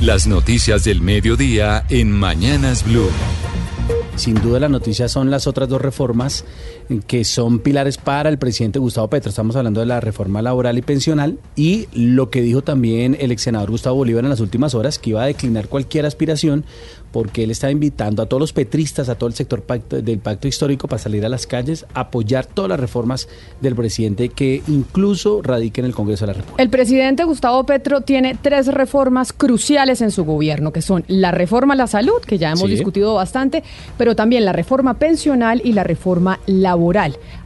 Las noticias del mediodía en Mañanas Blue. Sin duda las noticias son las otras dos reformas que son pilares para el presidente Gustavo Petro. Estamos hablando de la reforma laboral y pensional y lo que dijo también el ex senador Gustavo Bolívar en las últimas horas, que iba a declinar cualquier aspiración porque él está invitando a todos los petristas, a todo el sector del pacto histórico para salir a las calles, apoyar todas las reformas del presidente que incluso radiquen en el Congreso de la República. El presidente Gustavo Petro tiene tres reformas cruciales en su gobierno, que son la reforma a la salud, que ya hemos discutido bastante, pero también la reforma pensional y la reforma laboral.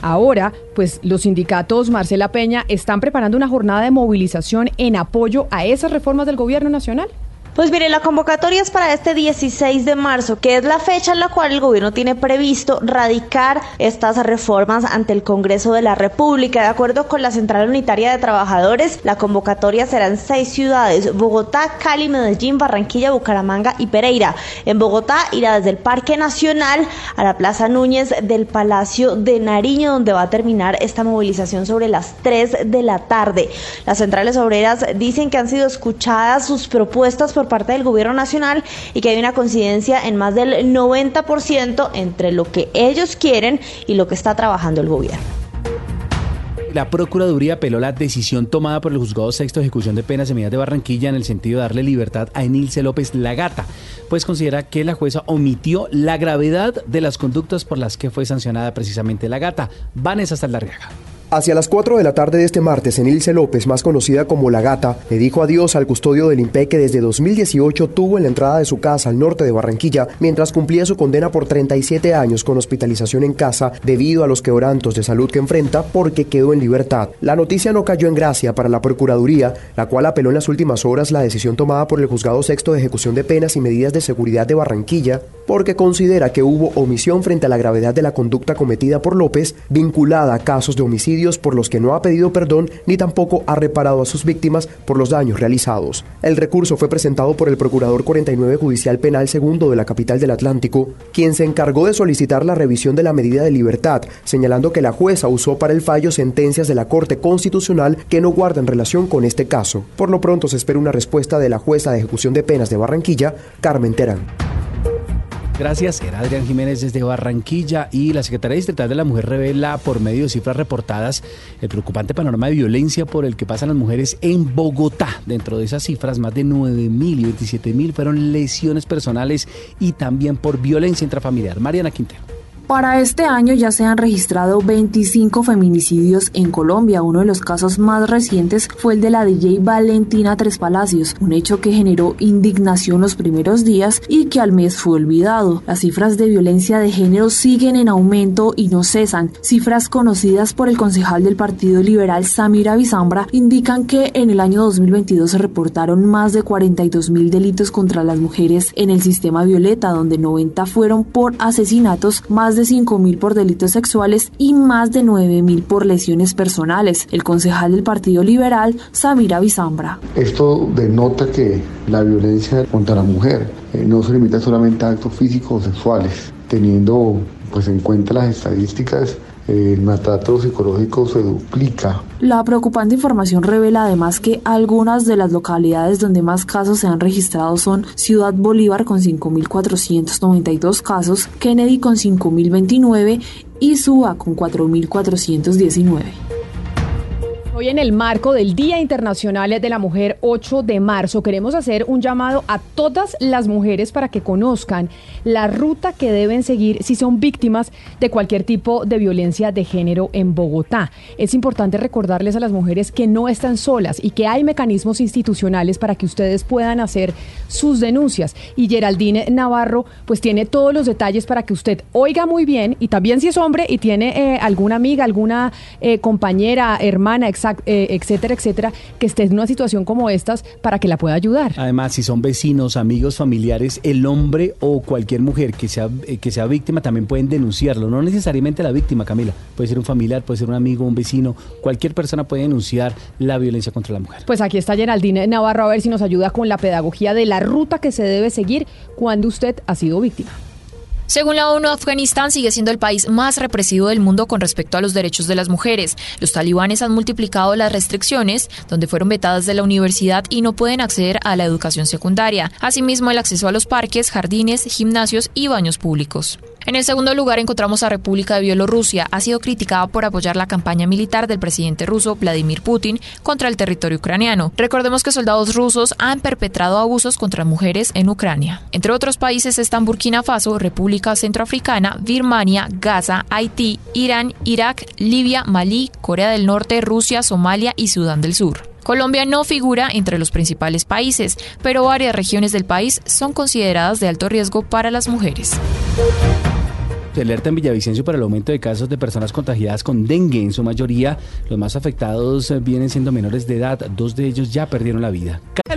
Ahora, pues los sindicatos Marcela Peña están preparando una jornada de movilización en apoyo a esas reformas del gobierno nacional. Pues mire, la convocatoria es para este 16 de marzo, que es la fecha en la cual el gobierno tiene previsto radicar estas reformas ante el Congreso de la República. De acuerdo con la Central Unitaria de Trabajadores, la convocatoria será en seis ciudades, Bogotá, Cali, Medellín, Barranquilla, Bucaramanga y Pereira. En Bogotá irá desde el Parque Nacional a la Plaza Núñez del Palacio de Nariño, donde va a terminar esta movilización sobre las 3 de la tarde. Las centrales obreras dicen que han sido escuchadas sus propuestas por parte del gobierno nacional y que hay una coincidencia en más del 90% entre lo que ellos quieren y lo que está trabajando el gobierno. La Procuraduría apeló la decisión tomada por el Juzgado Sexto de Ejecución de Penas y Medidas de Barranquilla en el sentido de darle libertad a Enilce López Lagata, pues considera que la jueza omitió la gravedad de las conductas por las que fue sancionada precisamente Lagata. Vanessa Saldarriaga. Hacia las 4 de la tarde de este martes, Enilce López, más conocida como La Gata, le dijo adiós al custodio del IMPE que desde 2018 tuvo en la entrada de su casa al norte de Barranquilla mientras cumplía su condena por 37 años con hospitalización en casa debido a los quebrantos de salud que enfrenta porque quedó en libertad. La noticia no cayó en gracia para la Procuraduría, la cual apeló en las últimas horas la decisión tomada por el Juzgado Sexto de Ejecución de Penas y Medidas de Seguridad de Barranquilla porque considera que hubo omisión frente a la gravedad de la conducta cometida por López vinculada a casos de homicidio por los que no ha pedido perdón ni tampoco ha reparado a sus víctimas por los daños realizados. El recurso fue presentado por el Procurador 49 Judicial Penal Segundo de la capital del Atlántico, quien se encargó de solicitar la revisión de la medida de libertad, señalando que la jueza usó para el fallo sentencias de la Corte Constitucional que no guardan relación con este caso. Por lo pronto se espera una respuesta de la jueza de ejecución de penas de Barranquilla, Carmen Terán. Gracias, era Adrián Jiménez desde Barranquilla y la Secretaría Distrital de la Mujer revela por medio de cifras reportadas el preocupante panorama de violencia por el que pasan las mujeres en Bogotá. Dentro de esas cifras, más de 9.000 y 27.000 fueron lesiones personales y también por violencia intrafamiliar. Mariana Quintero. Para este año ya se han registrado 25 feminicidios en Colombia. Uno de los casos más recientes fue el de la DJ Valentina Tres Palacios, un hecho que generó indignación los primeros días y que al mes fue olvidado. Las cifras de violencia de género siguen en aumento y no cesan. Cifras conocidas por el concejal del Partido Liberal Samira Bizambra indican que en el año 2022 se reportaron más de 42 mil delitos contra las mujeres en el sistema violeta, donde 90 fueron por asesinatos, más de 5.000 por delitos sexuales y más de 9.000 por lesiones personales. El concejal del Partido Liberal, Samira Bizambra. Esto denota que la violencia contra la mujer eh, no se limita solamente a actos físicos o sexuales, teniendo pues en cuenta las estadísticas el maltrato psicológico se duplica. La preocupante información revela además que algunas de las localidades donde más casos se han registrado son Ciudad Bolívar con 5.492 casos, Kennedy con 5.029 y Suba con 4.419. Hoy en el marco del Día Internacional de la Mujer 8 de marzo queremos hacer un llamado a todas las mujeres para que conozcan la ruta que deben seguir si son víctimas de cualquier tipo de violencia de género en Bogotá. Es importante recordarles a las mujeres que no están solas y que hay mecanismos institucionales para que ustedes puedan hacer sus denuncias. Y Geraldine Navarro pues tiene todos los detalles para que usted oiga muy bien y también si es hombre y tiene eh, alguna amiga, alguna eh, compañera, hermana, etc exact- eh, etcétera, etcétera, que esté en una situación como estas para que la pueda ayudar. Además, si son vecinos, amigos, familiares, el hombre o cualquier mujer que sea, eh, que sea víctima también pueden denunciarlo. No necesariamente la víctima, Camila. Puede ser un familiar, puede ser un amigo, un vecino. Cualquier persona puede denunciar la violencia contra la mujer. Pues aquí está Geraldine Navarro a ver si nos ayuda con la pedagogía de la ruta que se debe seguir cuando usted ha sido víctima. Según la ONU, Afganistán sigue siendo el país más represivo del mundo con respecto a los derechos de las mujeres. Los talibanes han multiplicado las restricciones, donde fueron vetadas de la universidad y no pueden acceder a la educación secundaria. Asimismo, el acceso a los parques, jardines, gimnasios y baños públicos. En el segundo lugar encontramos a República de Bielorrusia. Ha sido criticada por apoyar la campaña militar del presidente ruso Vladimir Putin contra el territorio ucraniano. Recordemos que soldados rusos han perpetrado abusos contra mujeres en Ucrania. Entre otros países están Burkina Faso, República Centroafricana, Birmania, Gaza, Haití, Irán, Irak, Libia, Malí, Corea del Norte, Rusia, Somalia y Sudán del Sur. Colombia no figura entre los principales países, pero varias regiones del país son consideradas de alto riesgo para las mujeres. Alerta en Villavicencio para el aumento de casos de personas contagiadas con dengue. En su mayoría, los más afectados eh, vienen siendo menores de edad. Dos de ellos ya perdieron la vida.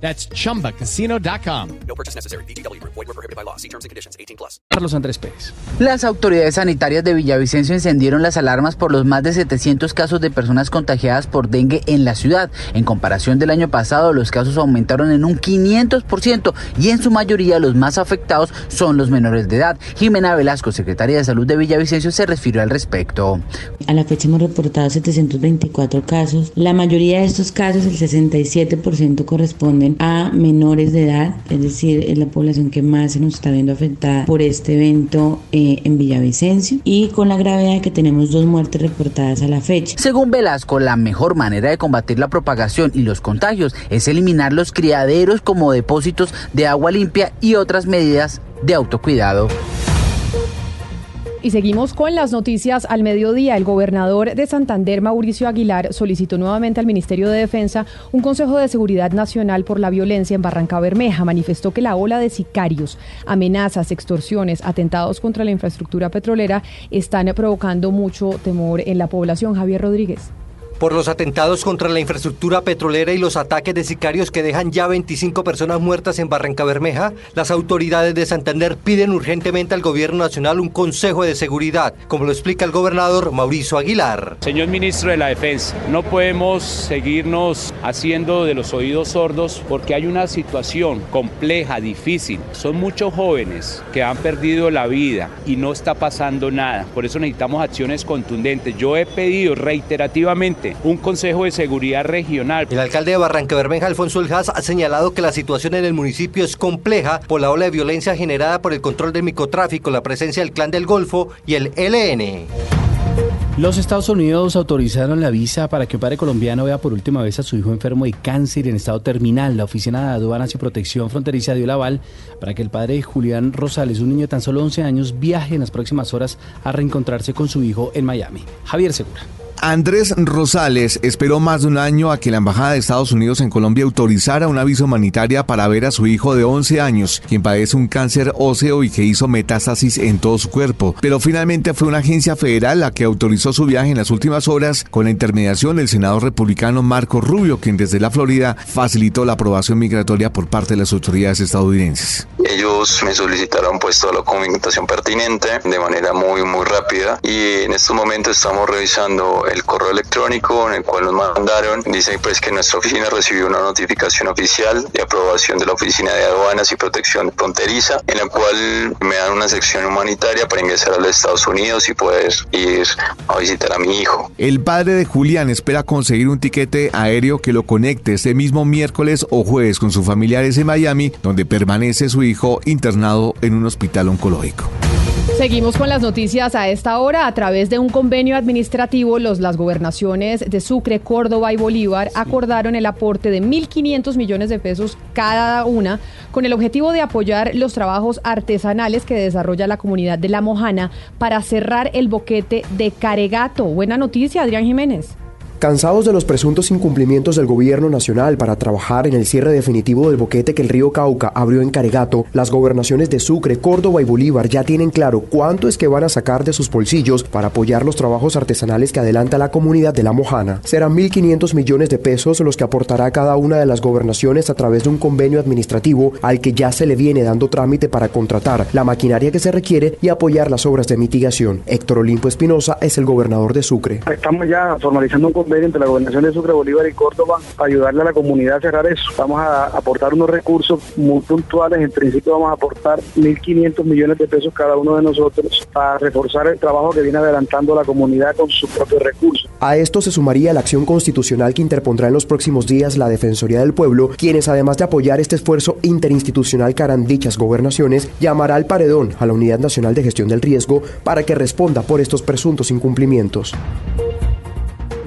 That's chumbacasino.com. No purchase necessary. Group. Void were prohibited by law. See terms and conditions. 18 plus. Carlos Andrés Pérez. Las autoridades sanitarias de Villavicencio encendieron las alarmas por los más de 700 casos de personas contagiadas por dengue en la ciudad. En comparación del año pasado, los casos aumentaron en un 500% y en su mayoría los más afectados son los menores de edad. Jimena Velasco, secretaria de Salud de Villavicencio, se refirió al respecto. A la fecha hemos reportado 724 casos. La mayoría de estos casos, el 67% a menores de edad, es decir, es la población que más se nos está viendo afectada por este evento eh, en Villavicencio y con la gravedad de que tenemos dos muertes reportadas a la fecha. Según Velasco, la mejor manera de combatir la propagación y los contagios es eliminar los criaderos como depósitos de agua limpia y otras medidas de autocuidado. Y seguimos con las noticias al mediodía. El gobernador de Santander, Mauricio Aguilar, solicitó nuevamente al Ministerio de Defensa un Consejo de Seguridad Nacional por la violencia en Barranca Bermeja. Manifestó que la ola de sicarios, amenazas, extorsiones, atentados contra la infraestructura petrolera están provocando mucho temor en la población. Javier Rodríguez. Por los atentados contra la infraestructura petrolera y los ataques de sicarios que dejan ya 25 personas muertas en Barranca Bermeja, las autoridades de Santander piden urgentemente al gobierno nacional un consejo de seguridad, como lo explica el gobernador Mauricio Aguilar. Señor ministro de la Defensa, no podemos seguirnos haciendo de los oídos sordos porque hay una situación compleja, difícil. Son muchos jóvenes que han perdido la vida y no está pasando nada. Por eso necesitamos acciones contundentes. Yo he pedido reiterativamente un Consejo de Seguridad Regional. El alcalde de Barranca Bermeja, Alfonso Eljas, ha señalado que la situación en el municipio es compleja por la ola de violencia generada por el control del microtráfico, la presencia del clan del Golfo y el LN. Los Estados Unidos autorizaron la visa para que un padre colombiano vea por última vez a su hijo enfermo de cáncer en estado terminal. La Oficina de Aduanas y Protección Fronteriza dio el aval para que el padre de Julián Rosales, un niño de tan solo 11 años, viaje en las próximas horas a reencontrarse con su hijo en Miami. Javier Segura. Andrés Rosales esperó más de un año a que la Embajada de Estados Unidos en Colombia autorizara una visa humanitaria para ver a su hijo de 11 años, quien padece un cáncer óseo y que hizo metástasis en todo su cuerpo. Pero finalmente fue una agencia federal la que autorizó su viaje en las últimas horas con la intermediación del senador republicano Marco Rubio, quien desde la Florida facilitó la aprobación migratoria por parte de las autoridades estadounidenses. Ellos me solicitaron pues toda la documentación pertinente de manera muy muy rápida y en estos momentos estamos revisando el correo electrónico en el cual nos mandaron. Dice pues que nuestra oficina recibió una notificación oficial de aprobación de la Oficina de Aduanas y Protección Fronteriza, en la cual me dan una sección humanitaria para ingresar a los Estados Unidos y poder ir a visitar a mi hijo. El padre de Julián espera conseguir un tiquete aéreo que lo conecte este mismo miércoles o jueves con sus familiares en Miami, donde permanece su hijo internado en un hospital oncológico. Seguimos con las noticias a esta hora. A través de un convenio administrativo, los, las gobernaciones de Sucre, Córdoba y Bolívar acordaron el aporte de 1.500 millones de pesos cada una con el objetivo de apoyar los trabajos artesanales que desarrolla la comunidad de La Mojana para cerrar el boquete de Caregato. Buena noticia, Adrián Jiménez. Cansados de los presuntos incumplimientos del gobierno nacional para trabajar en el cierre definitivo del boquete que el río Cauca abrió en Caregato, las gobernaciones de Sucre, Córdoba y Bolívar ya tienen claro cuánto es que van a sacar de sus bolsillos para apoyar los trabajos artesanales que adelanta la comunidad de La Mojana. Serán 1.500 millones de pesos los que aportará cada una de las gobernaciones a través de un convenio administrativo al que ya se le viene dando trámite para contratar la maquinaria que se requiere y apoyar las obras de mitigación. Héctor Olimpo Espinosa es el gobernador de Sucre. Estamos ya formalizando un convenio entre la gobernación de Sucre, Bolívar y Córdoba ayudarle a la comunidad a cerrar eso. Vamos a aportar unos recursos muy puntuales. En principio vamos a aportar 1.500 millones de pesos cada uno de nosotros para reforzar el trabajo que viene adelantando la comunidad con sus propios recursos. A esto se sumaría la acción constitucional que interpondrá en los próximos días la Defensoría del Pueblo, quienes además de apoyar este esfuerzo interinstitucional que harán dichas gobernaciones, llamará al paredón a la Unidad Nacional de Gestión del Riesgo para que responda por estos presuntos incumplimientos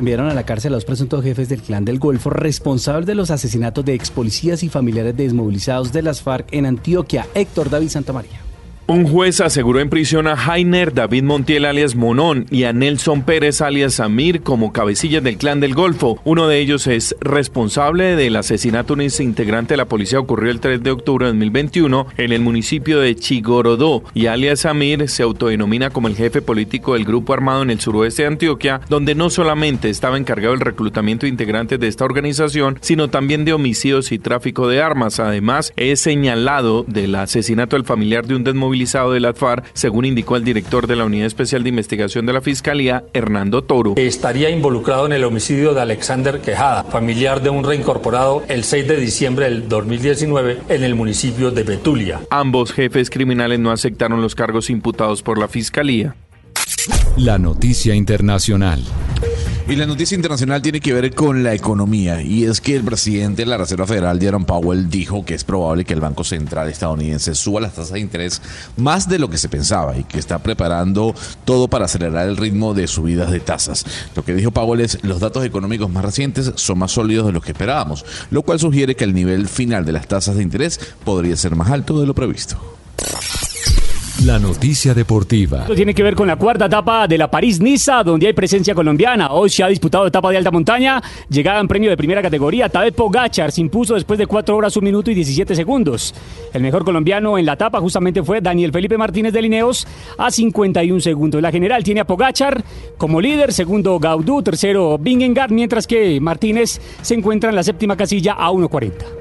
enviaron a la cárcel a los presuntos jefes del clan del Golfo responsables de los asesinatos de ex policías y familiares desmovilizados de las FARC en Antioquia. Héctor David Santamaría. Un juez aseguró en prisión a Jainer David Montiel alias Monón y a Nelson Pérez alias Samir como cabecillas del clan del Golfo. Uno de ellos es responsable del asesinato de un integrante de la policía ocurrió el 3 de octubre de 2021 en el municipio de Chigorodó y alias Samir se autodenomina como el jefe político del grupo armado en el suroeste de Antioquia, donde no solamente estaba encargado del reclutamiento de integrantes de esta organización, sino también de homicidios y tráfico de armas. Además, es señalado del asesinato del familiar de un desmovilizado de la FARC, según indicó el director de la Unidad Especial de Investigación de la Fiscalía, Hernando Toro. Estaría involucrado en el homicidio de Alexander Quejada, familiar de un reincorporado el 6 de diciembre del 2019 en el municipio de Betulia. Ambos jefes criminales no aceptaron los cargos imputados por la Fiscalía. La noticia internacional. Y la noticia internacional tiene que ver con la economía y es que el presidente de la Reserva Federal, Jerome Powell, dijo que es probable que el Banco Central estadounidense suba las tasas de interés más de lo que se pensaba y que está preparando todo para acelerar el ritmo de subidas de tasas. Lo que dijo Powell es los datos económicos más recientes son más sólidos de los que esperábamos, lo cual sugiere que el nivel final de las tasas de interés podría ser más alto de lo previsto. La noticia deportiva. Esto tiene que ver con la cuarta etapa de la París-Niza, donde hay presencia colombiana. Hoy se ha disputado etapa de alta montaña, llegada en premio de primera categoría. Tadej Pogachar se impuso después de 4 horas, 1 minuto y 17 segundos. El mejor colombiano en la etapa justamente fue Daniel Felipe Martínez de Lineos a 51 segundos. La general tiene a Pogachar como líder, segundo Gaudú, tercero Bingengard, mientras que Martínez se encuentra en la séptima casilla a 1.40.